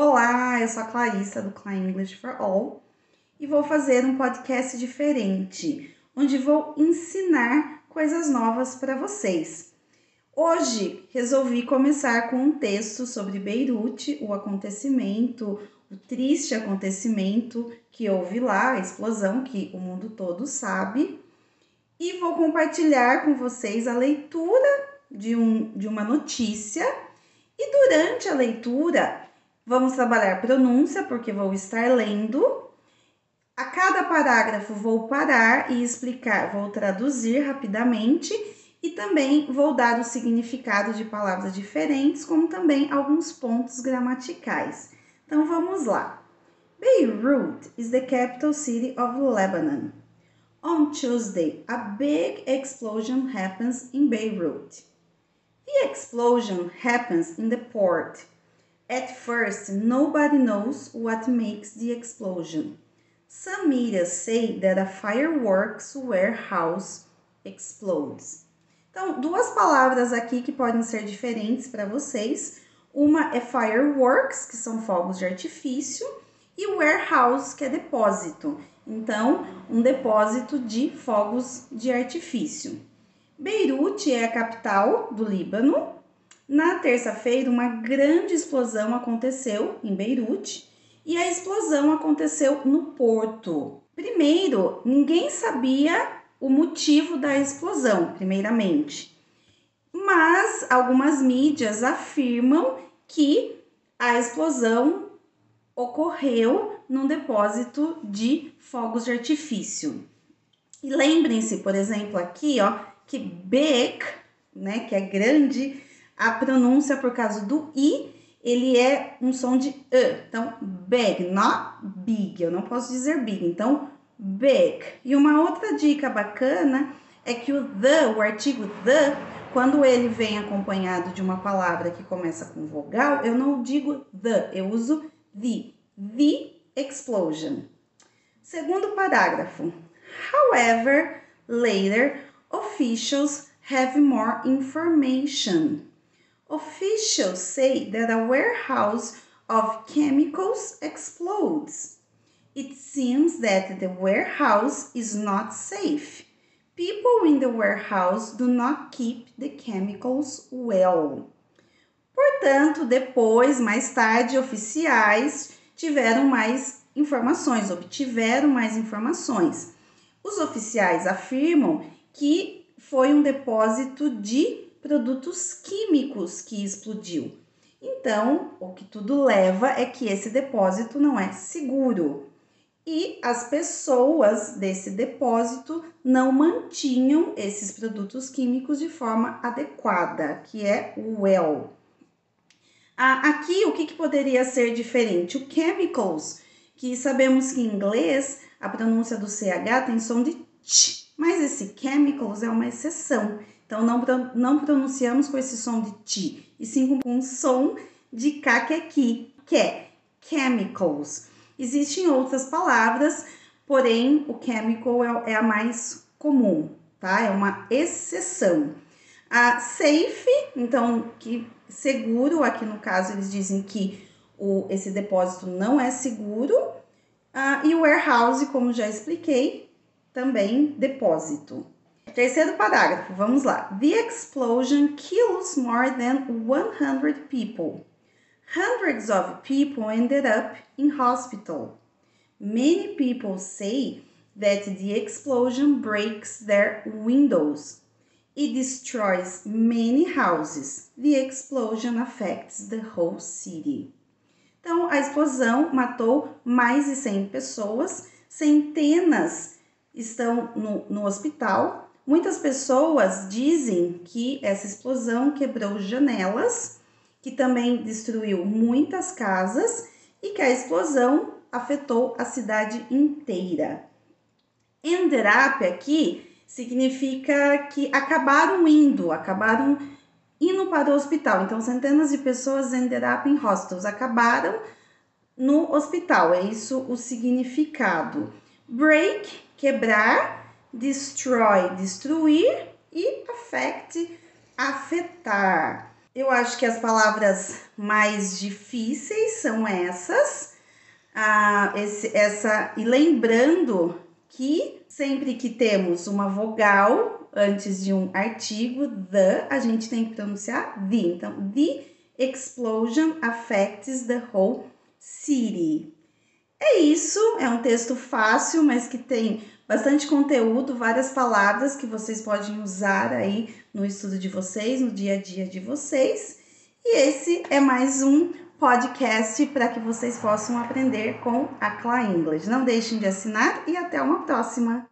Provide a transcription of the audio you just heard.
Olá, eu sou a Clarissa do Klein English for All e vou fazer um podcast diferente, onde vou ensinar coisas novas para vocês. Hoje resolvi começar com um texto sobre Beirute, o acontecimento, o triste acontecimento que houve lá, a explosão que o mundo todo sabe, e vou compartilhar com vocês a leitura de, um, de uma notícia. E durante a leitura, Vamos trabalhar pronúncia, porque vou estar lendo. A cada parágrafo vou parar e explicar, vou traduzir rapidamente e também vou dar o significado de palavras diferentes, como também alguns pontos gramaticais. Então vamos lá. Beirut is the capital city of Lebanon. On Tuesday, a big explosion happens in Beirut. The explosion happens in the port At first, nobody knows what makes the explosion. Some media say that a fireworks warehouse explodes. Então, duas palavras aqui que podem ser diferentes para vocês. Uma é fireworks, que são fogos de artifício, e warehouse, que é depósito. Então, um depósito de fogos de artifício. Beirute é a capital do Líbano na terça-feira, uma grande explosão aconteceu em Beirute e a explosão aconteceu no porto. Primeiro, ninguém sabia o motivo da explosão, primeiramente. Mas algumas mídias afirmam que a explosão ocorreu num depósito de fogos de artifício. E lembrem-se, por exemplo, aqui, ó, que big, né, que é grande, a pronúncia por causa do i, ele é um som de e. Então, big, not big. Eu não posso dizer big. Então, big. E uma outra dica bacana é que o the, o artigo the, quando ele vem acompanhado de uma palavra que começa com vogal, eu não digo the, eu uso the. The explosion. Segundo parágrafo. However, later officials have more information. Officials say that a warehouse of chemicals explodes. It seems that the warehouse is not safe. People in the warehouse do not keep the chemicals well. Portanto, depois, mais tarde, oficiais tiveram mais informações, obtiveram mais informações. Os oficiais afirmam que foi um depósito de produtos químicos que explodiu. Então, o que tudo leva é que esse depósito não é seguro. E as pessoas desse depósito não mantinham esses produtos químicos de forma adequada, que é o well. Ah, aqui, o que, que poderia ser diferente? O chemicals, que sabemos que em inglês a pronúncia do CH tem som de ch, mas esse chemicals é uma exceção. Então, não, não pronunciamos com esse som de ti, e sim com um som de K que é que é chemicals. Existem outras palavras, porém o chemical é, é a mais comum, tá? É uma exceção. A safe, então, que seguro, aqui no caso eles dizem que o, esse depósito não é seguro. Uh, e o warehouse, como já expliquei, também depósito. Terceiro parágrafo, vamos lá. The explosion kills more than 100 people. Hundreds of people ended up in hospital. Many people say that the explosion breaks their windows. It destroys many houses. The explosion affects the whole city. Então, a explosão matou mais de 100 pessoas, centenas estão no, no hospital Muitas pessoas dizem que essa explosão quebrou janelas, que também destruiu muitas casas e que a explosão afetou a cidade inteira. Ended up aqui significa que acabaram indo, acabaram indo para o hospital. Então, centenas de pessoas ended up in hospitals, acabaram no hospital. É isso o significado. Break, quebrar destroy, destruir e affect, afetar. Eu acho que as palavras mais difíceis são essas. Ah, esse, essa e lembrando que sempre que temos uma vogal antes de um artigo, the, a gente tem que pronunciar the. Então, the explosion affects the whole city. É isso, é um texto fácil, mas que tem bastante conteúdo, várias palavras que vocês podem usar aí no estudo de vocês, no dia a dia de vocês. E esse é mais um podcast para que vocês possam aprender com a Cla English. Não deixem de assinar e até uma próxima!